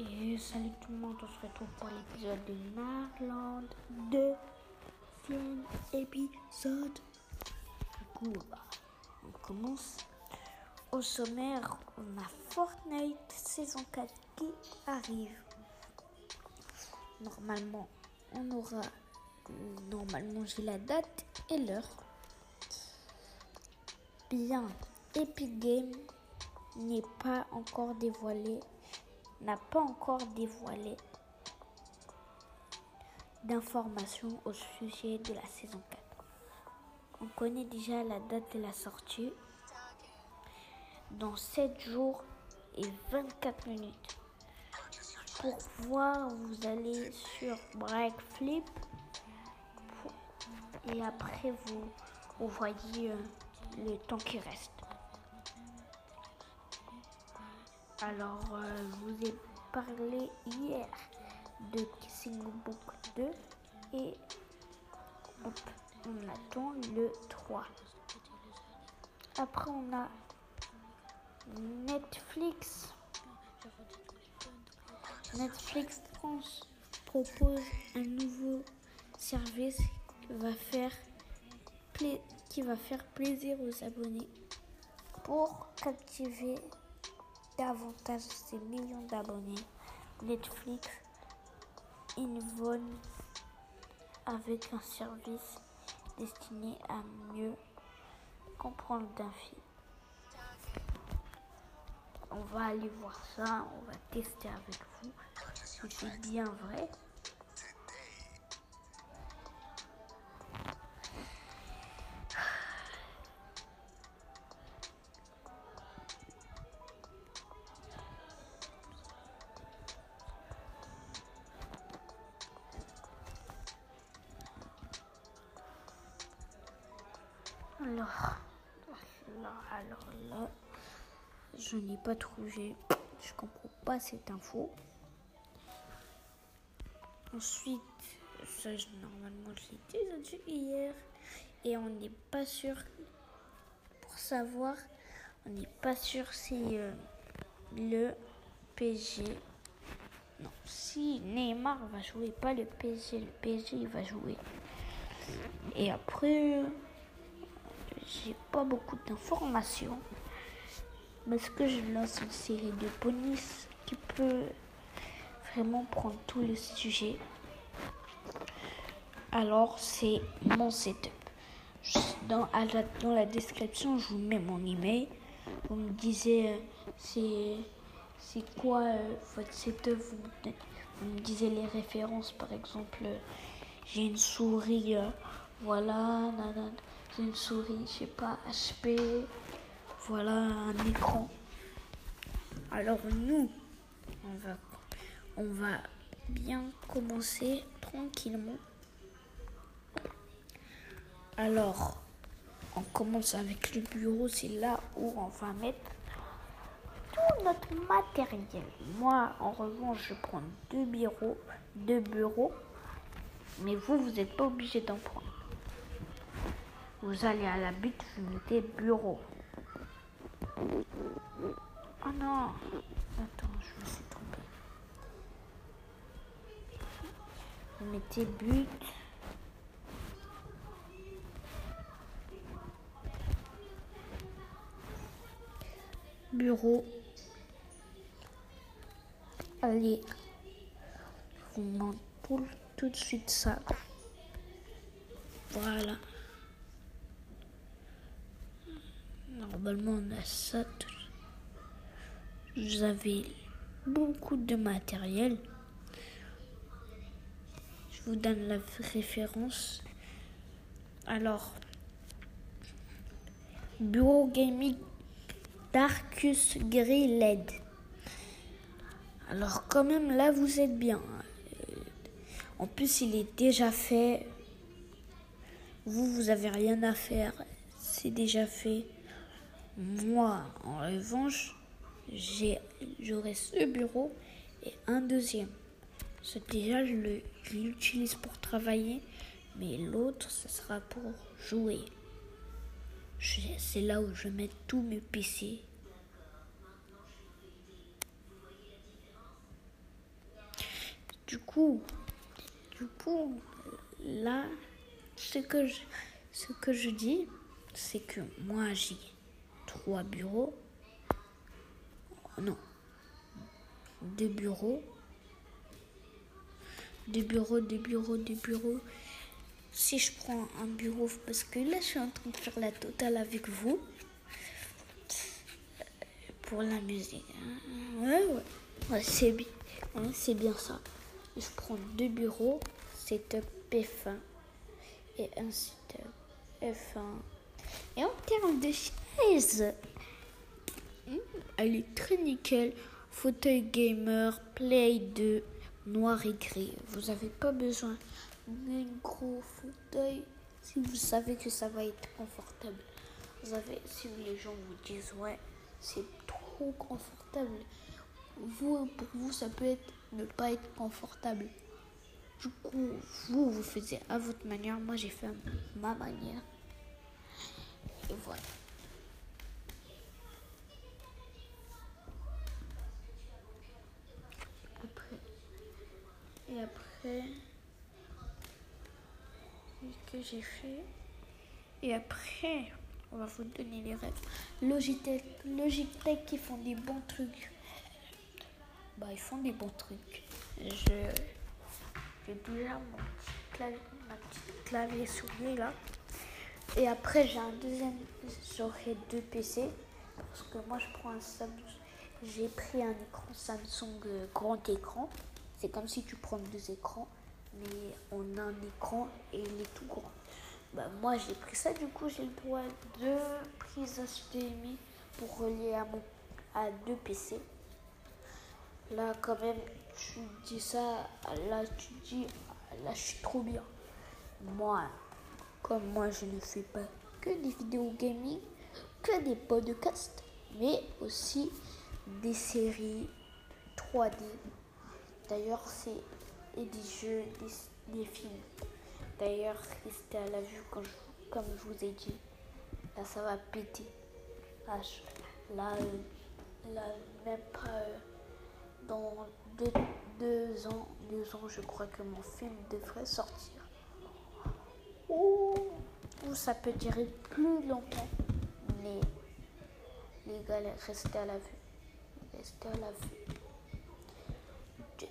Et salut tout le monde, on se retrouve pour l'épisode de Narland, deuxième épisode. Du coup, bah, on commence. Au sommaire, on a Fortnite saison 4 qui arrive. Normalement, on aura. Normalement, j'ai la date et l'heure. Bien, Epic Games n'est pas encore dévoilé n'a pas encore dévoilé d'informations au sujet de la saison 4. On connaît déjà la date de la sortie. Dans 7 jours et 24 minutes. Pour voir, vous allez sur Break Flip et après vous, vous voyez euh, le temps qui reste. Alors, euh, je vous ai parlé hier de Kissing Book 2 et on attend le 3. Après, on a Netflix. Netflix France propose un nouveau service qui va faire plaisir aux abonnés pour captiver davantage ses millions d'abonnés, Netflix innovent avec un service destiné à mieux comprendre d'un film. On va aller voir ça, on va tester avec vous c'est bien vrai. Alors, alors là, je n'ai pas trouvé. Je comprends pas cette info. Ensuite, ça, normalement, je l'ai déjà dit hier. Et on n'est pas sûr, pour savoir, on n'est pas sûr si euh, le PSG. Non, si Neymar va jouer, pas le PSG, le PSG il va jouer. Et après pas beaucoup d'informations. Parce que je lance une série de bonus qui peut vraiment prendre tout le sujet. Alors, c'est mon setup. Dans, la, dans la description, je vous mets mon email. Vous me disiez euh, c'est quoi euh, votre setup? Vous, vous, me disiez les références, par exemple. Euh, j'ai une souris, voilà, une souris, je sais pas, HP, voilà un écran. Alors nous, on va, on va bien commencer tranquillement. Alors, on commence avec le bureau, c'est là où on va mettre tout notre matériel. Moi, en revanche, je prends deux bureaux, deux bureaux, mais vous, vous n'êtes pas obligé d'en prendre. Vous allez à la butte, vous mettez bureau. Oh non Attends, je me suis trompé. Vous mettez but. Bureau. Allez. Vous montre tout de suite ça. Voilà. Normalement, on a ça. Vous avez beaucoup de matériel. Je vous donne la référence. Alors, Bureau Gaming Darkus Gris LED. Alors quand même là vous êtes bien. En plus il est déjà fait. Vous vous avez rien à faire. C'est déjà fait. Moi, en revanche, j'aurai ce bureau et un deuxième. Déjà, je l'utilise pour travailler, mais l'autre, ce sera pour jouer. C'est là où je mets tous mes PC. coup, du coup, là, ce que je, ce que je dis, c'est que moi j'ai trois bureaux. Non, deux bureaux. Deux bureaux, deux bureaux, deux bureaux. Si je prends un bureau, parce que là je suis en train de faire la totale avec vous pour la musique. Hein. Ouais, ouais. c'est bien. c'est bien ça. Je prends deux bureaux, setup F1 et un setup F1. Et en termes de elle est très nickel. Fauteuil gamer, Play 2, noir et gris. Vous n'avez pas besoin d'un gros fauteuil si vous savez que ça va être confortable. Vous avez, si les gens vous disent ouais, c'est trop confortable. Vous, pour vous, ça peut être ne pas être confortable. Du coup, vous, vous faisiez à votre manière. Moi, j'ai fait ma manière. Et voilà. Que j'ai fait? Et après. On va vous donner les rêves. Logitech, Logitech qui font des bons trucs. Bah, ils font des bons trucs. Je, j'ai déjà mon petit clavier, ma petite clavier souris là. Et après, j'ai un deuxième, j'aurai deux PC. Parce que moi, je prends un Samsung. J'ai pris un écran Samsung euh, grand écran. C'est comme si tu prends deux écrans, mais on a un écran et il est tout grand. Bah, moi j'ai pris ça, du coup j'ai le droit de prises HDMI pour relier à, mon, à deux PC. Là quand même tu dis ça, là tu dis, là je suis trop bien. Moi, comme moi je ne fais pas que des vidéos gaming, que des podcasts, mais aussi des séries 3D. D'ailleurs c'est des jeux, des films. D'ailleurs, restez à la vue comme je vous ai dit. Là, ça va péter. Là, euh, là, même pas euh, dans deux, ans, deux ans, je crois que mon film devrait sortir. Ou, ça peut durer plus longtemps. Mais les gars, restez à la vue. Restez à la vue.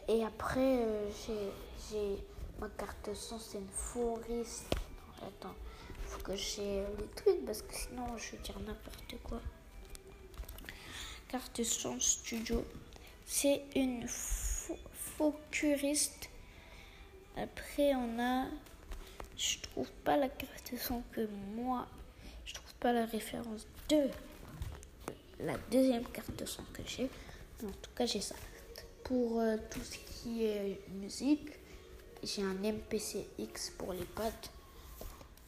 Et après, euh, j'ai Ma carte son, c'est une forest. Attends, faut que j'ai les trucs parce que sinon je vais dire n'importe quoi. Carte son studio, c'est une focuriste. Après, on a. Je trouve pas la carte son que moi. Je trouve pas la référence de la deuxième carte son que j'ai. En tout cas, j'ai ça. Pour euh, tout ce qui est musique, j'ai un MPC X pour les pattes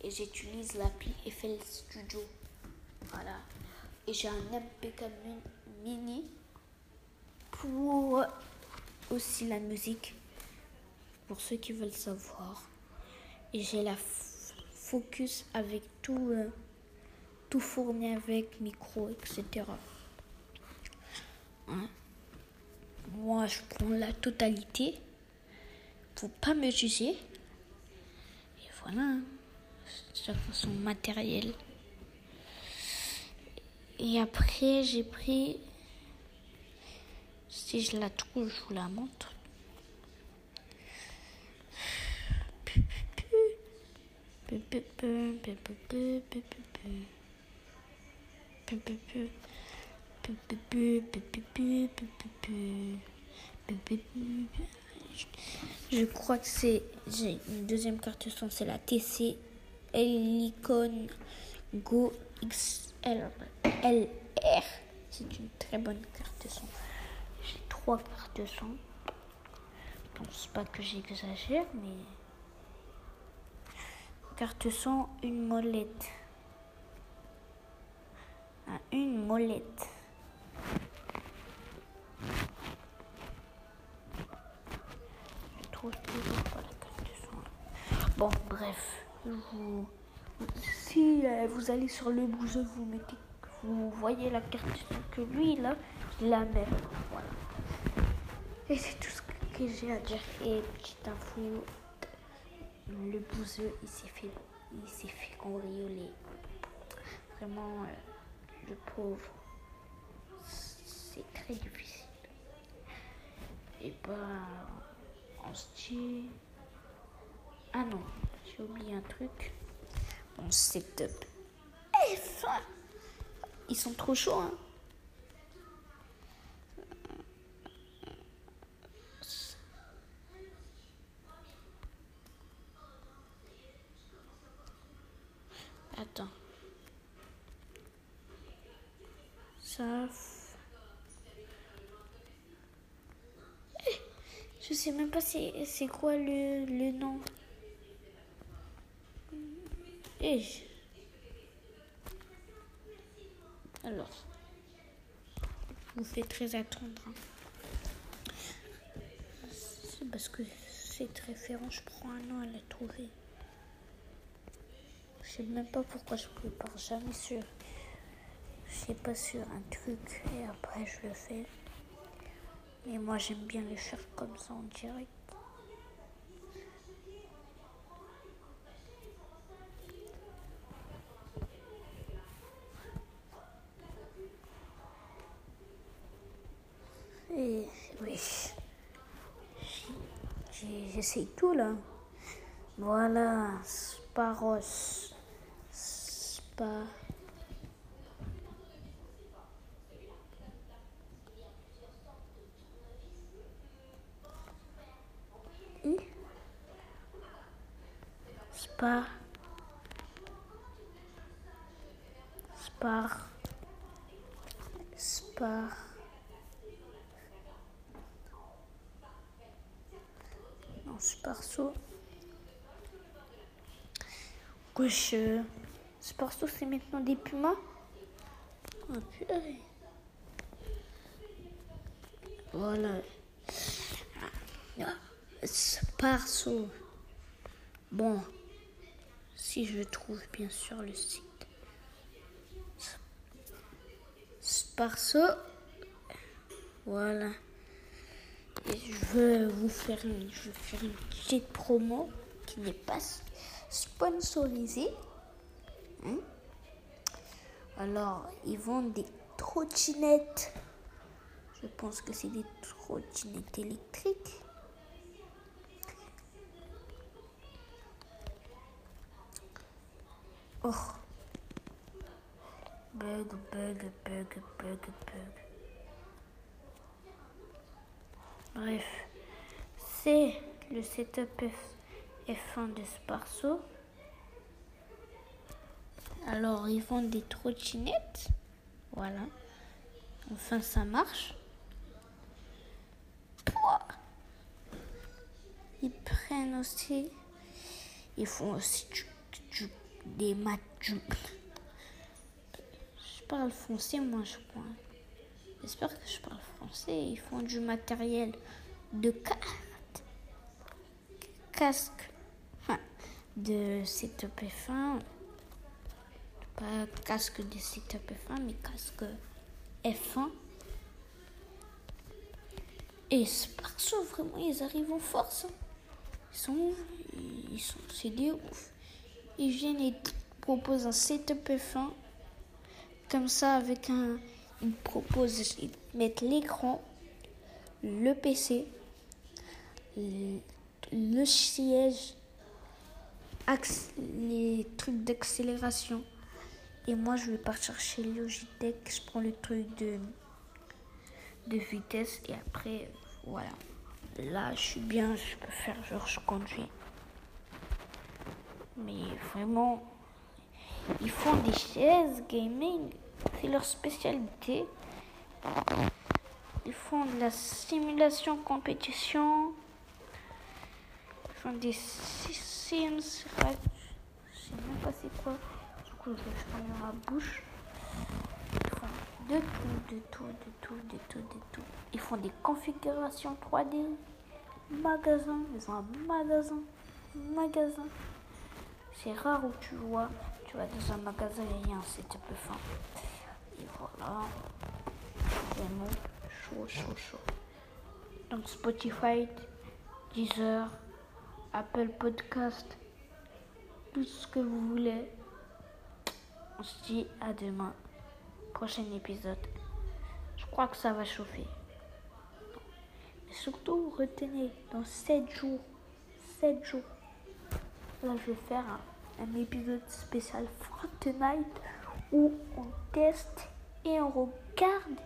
et j'utilise l'appli FL Studio. Voilà. Et j'ai un MPK mini pour aussi la musique, pour ceux qui veulent savoir. Et j'ai la Focus avec tout, euh, tout fourni avec micro, etc. Moi, je prends la totalité faut pas me juger. Et voilà, hein. chacun son matériel. Et après, j'ai pris, si je la trouve, je vous la montre. Je crois que c'est. J'ai une deuxième carte son, c'est la TC Helicon Go XL LR. C'est une très bonne carte son. J'ai trois cartes son. Je pense pas que j'exagère, mais. Carte son, une molette. Ah, une molette. Bon, bref. Vous, si euh, vous allez sur le bouger, vous mettez, vous voyez la carte que lui là, je la mets. Voilà. Et c'est tout ce que que j'ai à dire. Et petite info, le bouseux, il s'est fait, il s'est fait cambrioler. Vraiment, euh, le pauvre, c'est très difficile. Et ben, on se dit... Ah non, j'ai oublié un truc. Mon setup F1. Ils sont trop chauds, hein. Attends. Ça. Eh, je sais même pas c'est quoi le, le nom. Et eh, alors, vous faites très attendre. Hein. C'est parce que cette référence, je prends un an à la trouver. Je sais même pas pourquoi je prépare jamais sur. Je sais pas sur un truc et après je le fais. Mais moi j'aime bien les faire comme ça en direct. Et oui, j'essaye tout là. Voilà, Sparos. pas. Spa. Spar. Spar. Non. Gauche. Sparso, c'est maintenant des pumas. Voilà. Sparso. Bon, si je trouve bien sûr le site. Sparso. Voilà. Je veux vous faire une, je veux faire une petite promo qui n'est pas sponsorisée. Hein? Alors, ils vendent des trottinettes. Je pense que c'est des trottinettes électriques. Oh. Bug, bug, bug, bug, bug. Bref, c'est le setup F1 de Sparso. Alors, ils font des trottinettes. Voilà. Enfin, ça marche. Ils prennent aussi. Ils font aussi du, des maths. Je parle français, moi, je crois. J'espère que je parle français. Ils font du matériel de cartes, casque, de setup F1 pas casque de setup F1, mais casque F1. Et Sparso, vraiment, ils arrivent en force. Hein. Ils sont, ils sont, c'est des ouf. Et proposent un setup F1. Comme ça, avec un, ils proposent, ils mettent l'écran, le PC, le, le siège, les trucs d'accélération et moi, je vais partir chez Logitech. Je prends le truc de, de vitesse. Et après, voilà. Là, je suis bien. Je peux faire genre, je conduis. Mais vraiment, ils font des chaises gaming. C'est leur spécialité. Ils font de la simulation compétition. Ils font des sims. Je sais même pas c'est quoi coup, je ferme ma bouche. Ils font de tout, de tout, de tout, de tout, de tout. Ils font des configurations 3D, magasin, ils ont un magasin, magasin. C'est rare où tu vois, tu vas dans un magasin et il y un setup fin. Et voilà, vraiment chaud, chaud, chaud. Donc Spotify, Deezer, Apple Podcast, tout ce que vous voulez. On se dit à demain. Prochain épisode. Je crois que ça va chauffer. Mais surtout, retenez, dans 7 jours, 7 jours, là je vais faire un, un épisode spécial Fortnite où on teste et on regarde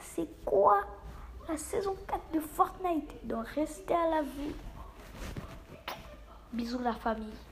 c'est quoi la saison 4 de Fortnite. Donc restez à la vue. Bisous la famille.